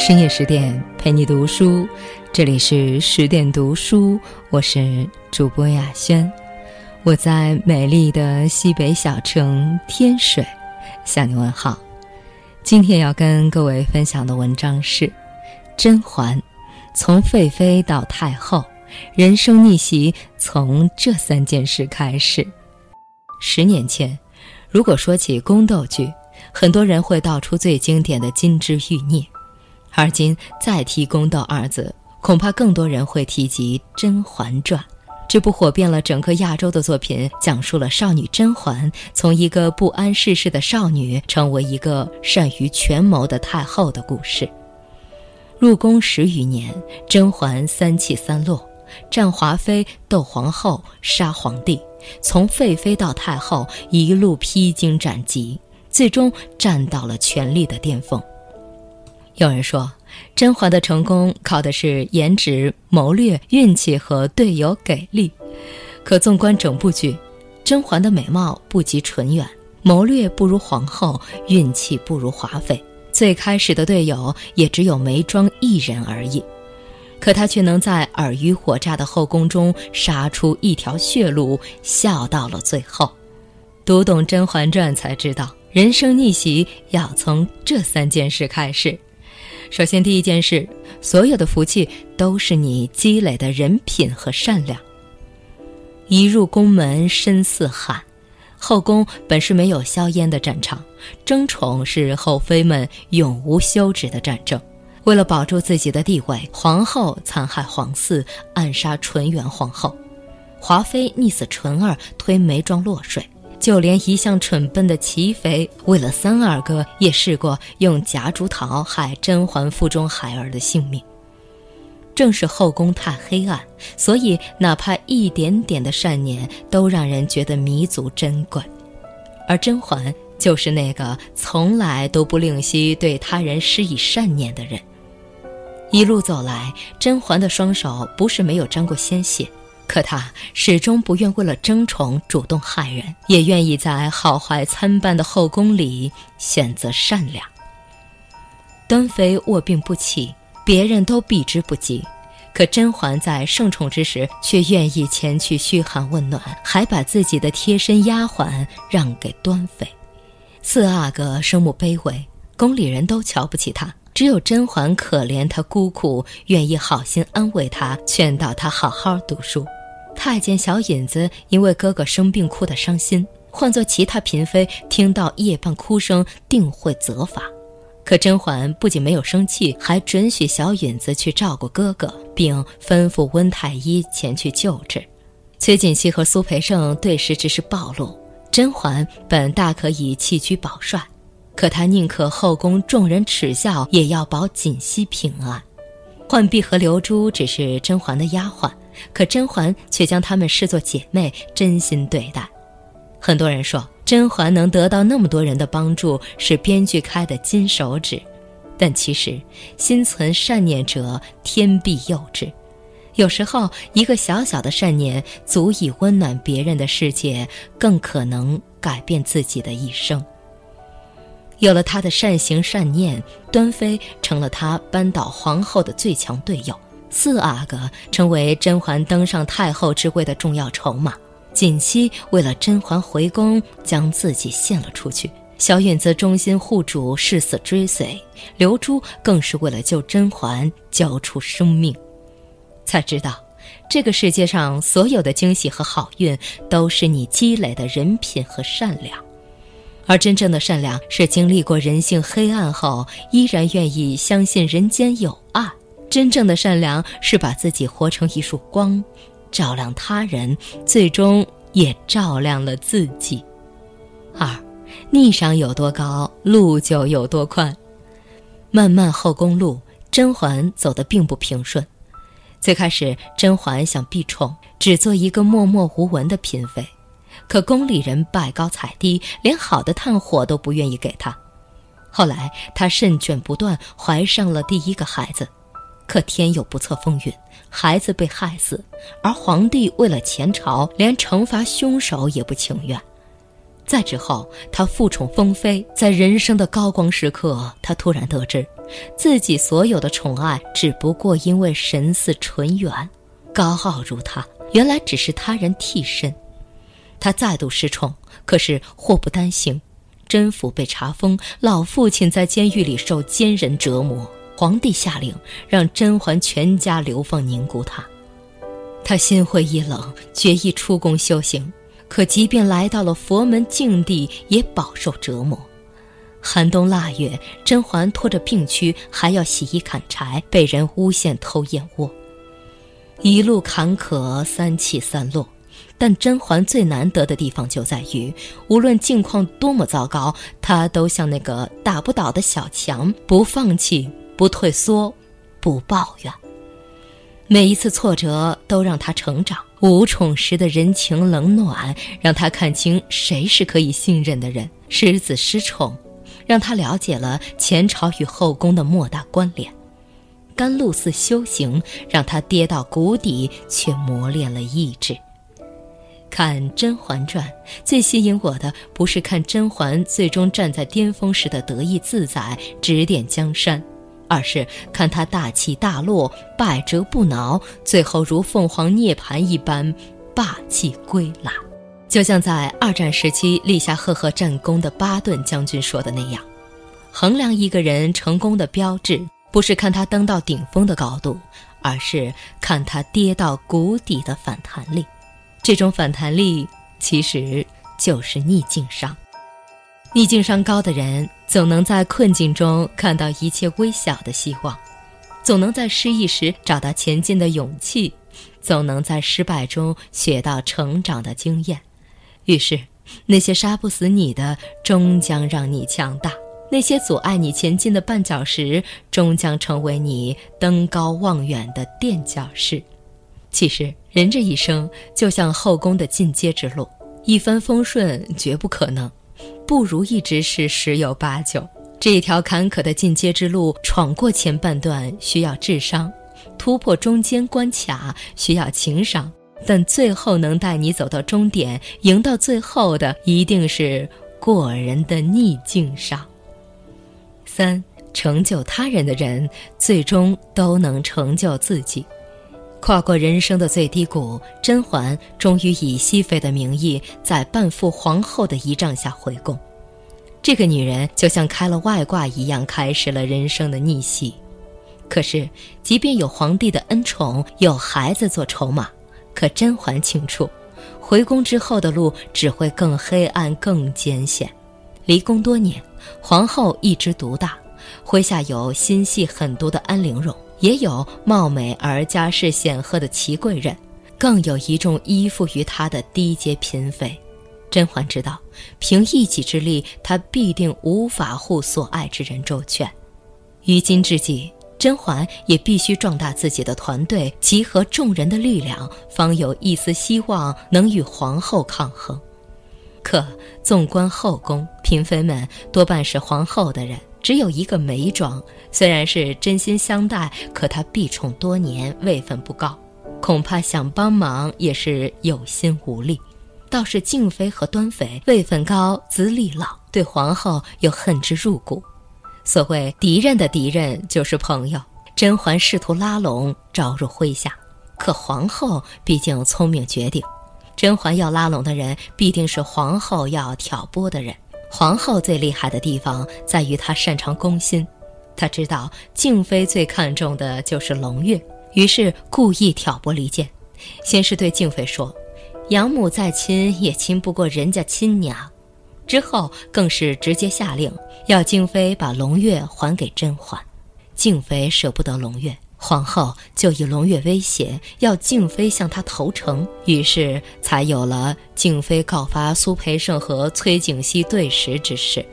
深夜十点陪你读书，这里是十点读书，我是主播雅轩，我在美丽的西北小城天水向你问好。今天要跟各位分享的文章是甄嬛，从废妃到太后，人生逆袭从这三件事开始。十年前，如果说起宫斗剧，很多人会道出最经典的《金枝玉孽》。而今再提宫斗二字，恐怕更多人会提及《甄嬛传》。这部火遍了整个亚洲的作品，讲述了少女甄嬛从一个不谙世事的少女，成为一个善于权谋的太后的故事。入宫十余年，甄嬛三起三落，战华妃、斗皇后、杀皇帝，从废妃到太后，一路披荆斩棘，最终站到了权力的巅峰。有人说，甄嬛的成功靠的是颜值、谋略、运气和队友给力。可纵观整部剧，甄嬛的美貌不及纯元，谋略不如皇后，运气不如华妃，最开始的队友也只有眉庄一人而已。可她却能在尔虞我诈的后宫中杀出一条血路，笑到了最后。读懂《甄嬛传》才知道，人生逆袭要从这三件事开始。首先，第一件事，所有的福气都是你积累的人品和善良。一入宫门深似海，后宫本是没有硝烟的战场，争宠是后妃们永无休止的战争。为了保住自己的地位，皇后残害皇嗣，暗杀纯元皇后；华妃溺死纯儿，推眉庄落水。就连一向蠢笨的齐妃，为了三阿哥，也试过用夹竹桃害甄嬛腹中孩儿的性命。正是后宫太黑暗，所以哪怕一点点的善念，都让人觉得弥足珍贵。而甄嬛就是那个从来都不吝惜对他人施以善念的人。一路走来，甄嬛的双手不是没有沾过鲜血。可他始终不愿为了争宠主动害人，也愿意在好坏参半的后宫里选择善良。端妃卧病不起，别人都避之不及，可甄嬛在盛宠之时却愿意前去嘘寒问暖，还把自己的贴身丫鬟让给端妃。四阿哥生母卑微，宫里人都瞧不起她。只有甄嬛可怜他孤苦，愿意好心安慰他，劝导他好好读书。太监小引子因为哥哥生病哭得伤心，换做其他嫔妃听到夜半哭声，定会责罚。可甄嬛不仅没有生气，还准许小引子去照顾哥哥，并吩咐温太医前去救治。崔槿汐和苏培盛对视只是暴露，甄嬛本大可以弃车保帅，可她宁可后宫众人耻笑，也要保槿汐平安。浣碧和流珠只是甄嬛的丫鬟。可甄嬛却将她们视作姐妹，真心对待。很多人说甄嬛能得到那么多人的帮助是编剧开的金手指，但其实心存善念者天必佑之。有时候一个小小的善念足以温暖别人的世界，更可能改变自己的一生。有了他的善行善念，端妃成了他扳倒皇后的最强队友。四阿哥成为甄嬛登上太后之位的重要筹码，锦汐为了甄嬛回宫，将自己献了出去；小允子忠心护主，誓死追随；刘珠更是为了救甄嬛，交出生命。才知道，这个世界上所有的惊喜和好运，都是你积累的人品和善良。而真正的善良，是经历过人性黑暗后，依然愿意相信人间有爱。真正的善良是把自己活成一束光，照亮他人，最终也照亮了自己。二，逆商有多高，路就有多宽。漫漫后宫路，甄嬛走得并不平顺。最开始，甄嬛想避宠，只做一个默默无闻的嫔妃，可宫里人拜高踩低，连好的炭火都不愿意给她。后来，她肾卷不断，怀上了第一个孩子。可天有不测风云，孩子被害死，而皇帝为了前朝，连惩罚凶手也不情愿。再之后，他复宠封妃，在人生的高光时刻，他突然得知，自己所有的宠爱只不过因为神似纯元，高傲如他，原来只是他人替身。他再度失宠，可是祸不单行，甄府被查封，老父亲在监狱里受奸人折磨，皇帝下令让甄嬛全家流放宁古塔。他心灰意冷，决意出宫修行。可即便来到了佛门净地，也饱受折磨。寒冬腊月，甄嬛拖着病躯，还要洗衣砍柴，被人诬陷偷燕窝。一路坎坷，三起三落。但甄嬛最难得的地方就在于，无论境况多么糟糕，她都像那个打不倒的小强，不放弃，不退缩，不抱怨。每一次挫折都让她成长，无宠时的人情冷暖让她看清谁是可以信任的人。失子失宠，让她了解了前朝与后宫的莫大关联。甘露寺修行让他跌到谷底，却磨练了意志。看《甄嬛传》，最吸引我的不是看甄嬛最终站在巅峰时的得意自在，指点江山。而是看她大起大落，百折不挠，最后如凤凰涅槃一般霸气归来。就像在二战时期立下赫赫战功的巴顿将军说的那样：“衡量一个人成功的标志，不是看他登到顶峰的高度，而是看他跌到谷底的反弹力。这种反弹力其实就是逆境商。”逆境商高的人，总能在困境中看到一切微小的希望，总能在失意时找到前进的勇气，总能在失败中学到成长的经验。于是，那些杀不死你的，终将让你强大；那些阻碍你前进的绊脚石，终将成为你登高望远的垫脚石。其实，人这一生就像后宫的进阶之路，一帆风顺绝不可能。不如意之事十有八九，这一条坎坷的进阶之路，闯过前半段需要智商，突破中间关卡需要情商，但最后能带你走到终点、赢到最后的，一定是过人的逆境上。三，成就他人的人，最终都能成就自己。跨过人生的最低谷，甄嬛终于以熹妃的名义，在半副皇后的仪仗下回宫。这个女人就像开了外挂一样，开始了人生的逆袭。可是，即便有皇帝的恩宠，有孩子做筹码，可甄嬛清楚，回宫之后的路只会更黑暗、更艰险。离宫多年，皇后一枝独大，麾下有心细狠毒的安陵容。也有貌美而家世显赫的齐贵人，更有一众依附于她的低阶嫔妃。甄嬛知道，凭一己之力，她必定无法护所爱之人周全。于今之计，甄嬛也必须壮大自己的团队，集合众人的力量，方有一丝希望能与皇后抗衡。可纵观后宫，嫔妃们多半是皇后的人。只有一个眉庄，虽然是真心相待，可她避宠多年，位分不高，恐怕想帮忙也是有心无力。倒是静妃和端妃位分高，资历老，对皇后又恨之入骨。所谓敌人的敌人就是朋友，甄嬛试图拉拢，招入麾下。可皇后毕竟聪明绝顶，甄嬛要拉拢的人，必定是皇后要挑拨的人。皇后最厉害的地方在于她擅长攻心，她知道静妃最看重的就是胧月，于是故意挑拨离间。先是对静妃说：“养母再亲也亲不过人家亲娘。”之后更是直接下令要静妃把胧月还给甄嬛。静妃舍不得胧月。皇后就以胧月威胁要静妃向她投诚，于是才有了静妃告发苏培盛和崔景熙对食之事。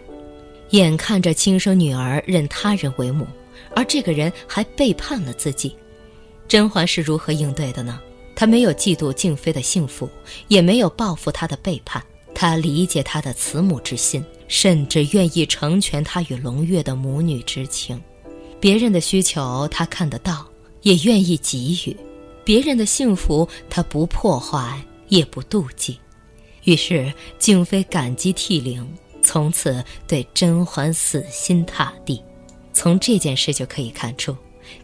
眼看着亲生女儿认他人为母，而这个人还背叛了自己，甄嬛是如何应对的呢？她没有嫉妒静妃的幸福，也没有报复她的背叛，她理解她的慈母之心，甚至愿意成全她与胧月的母女之情。别人的需求他看得到，也愿意给予；别人的幸福他不破坏，也不妒忌。于是静妃感激涕零，从此对甄嬛死心塌地。从这件事就可以看出，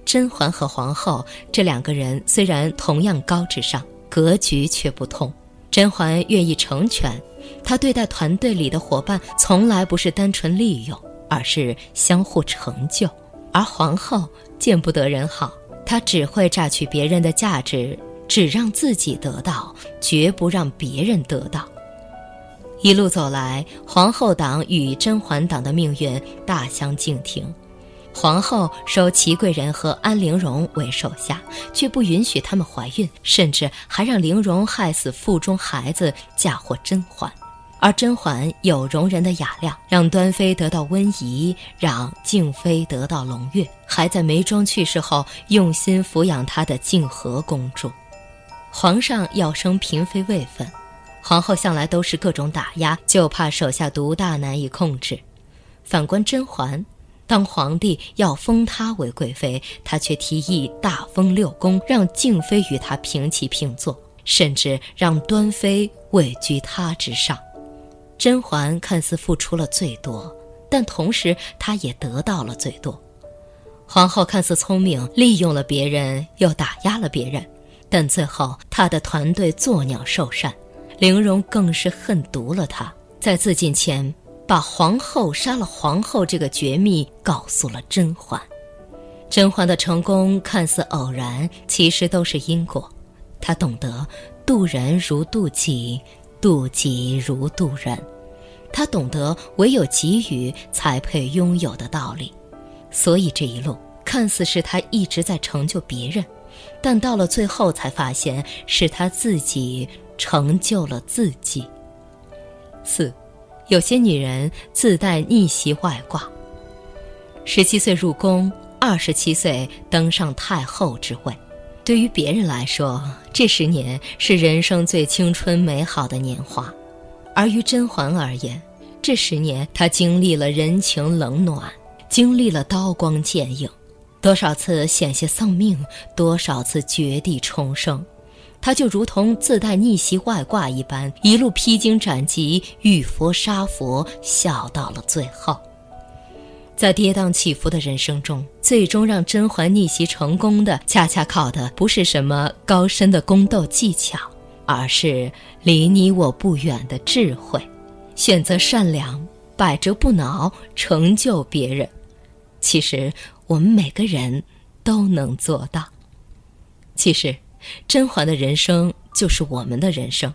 甄嬛和皇后这两个人虽然同样高智商，格局却不同。甄嬛愿意成全，她对待团队里的伙伴从来不是单纯利用，而是相互成就；而皇后见不得人好，她只会榨取别人的价值，只让自己得到，绝不让别人得到。一路走来，皇后党与甄嬛党的命运大相径庭。皇后收祺贵人和安陵容为手下，却不允许他们怀孕，甚至还让陵容害死腹中孩子，嫁祸甄嬛。而甄嬛有容人的雅量，让端妃得到温宜，让静妃得到胧月，还在眉庄去世后用心抚养她的静和公主。皇上要升嫔妃位分，皇后向来都是各种打压，就怕手下独大难以控制。反观甄嬛。当皇帝要封她为贵妃，她却提议大封六宫，让静妃与她平起平坐，甚至让端妃位居她之上。甄嬛看似付出了最多，但同时她也得到了最多。皇后看似聪明，利用了别人又打压了别人，但最后她的团队作鸟兽散，玲珑更是恨毒了她，在自尽前。把皇后杀了皇后这个绝密告诉了甄嬛，甄嬛的成功看似偶然，其实都是因果。她懂得渡人如渡己，渡己如渡人。她懂得唯有给予才配拥有的道理。所以这一路看似是她一直在成就别人，但到了最后才发现是她自己成就了自己。四。有些女人自带逆袭外挂。十七岁入宫，二十七岁登上太后之位。对于别人来说，这十年是人生最青春美好的年华；而于甄嬛而言，这十年她经历了人情冷暖，经历了刀光剑影，多少次险些丧命，多少次绝地重生。她就如同自带逆袭外挂一般，一路披荆斩棘，遇佛杀佛，笑到了最后。在跌宕起伏的人生中，最终让甄嬛逆袭成功的，恰恰靠的不是什么高深的宫斗技巧，而是离你我不远的智慧。选择善良，百折不挠，成就别人。其实我们每个人都能做到。其实。甄嬛的人生就是我们的人生，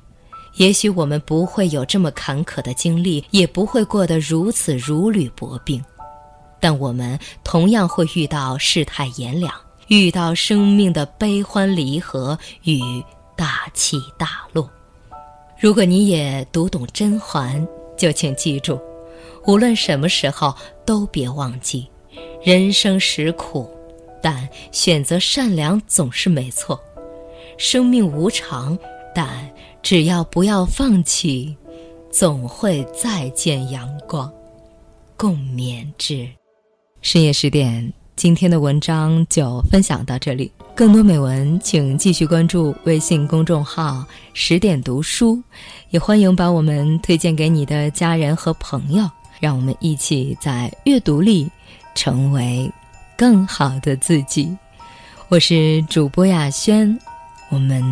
也许我们不会有这么坎坷的经历，也不会过得如此如履薄冰，但我们同样会遇到世态炎凉，遇到生命的悲欢离合与大起大落。如果你也读懂甄嬛，就请记住，无论什么时候都别忘记，人生实苦，但选择善良总是没错。生命无常，但只要不要放弃，总会再见阳光。共勉之。深夜十点，今天的文章就分享到这里。更多美文，请继续关注微信公众号“十点读书”，也欢迎把我们推荐给你的家人和朋友。让我们一起在阅读里成为更好的自己。我是主播雅轩。我们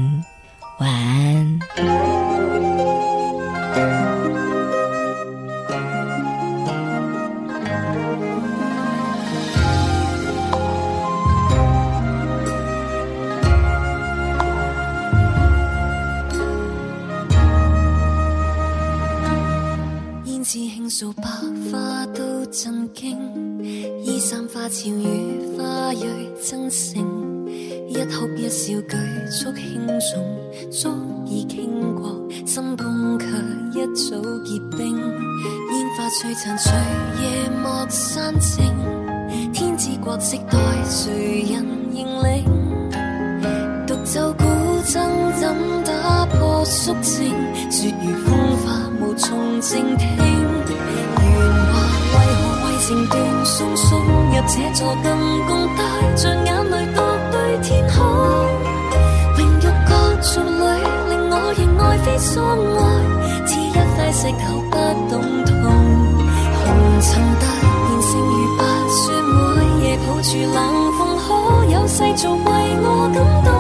足轻重，足以倾国。心宫却一早结冰，烟花璀璨，随夜幕散静。天之国色待谁人认领？独奏古筝怎打破肃静？雪如风化无从静听。圆话为何为情断送送入这座金宫，带着眼泪直头不懂痛。红尘突然剩如白雪，每夜抱住冷风，可有世俗为我感动？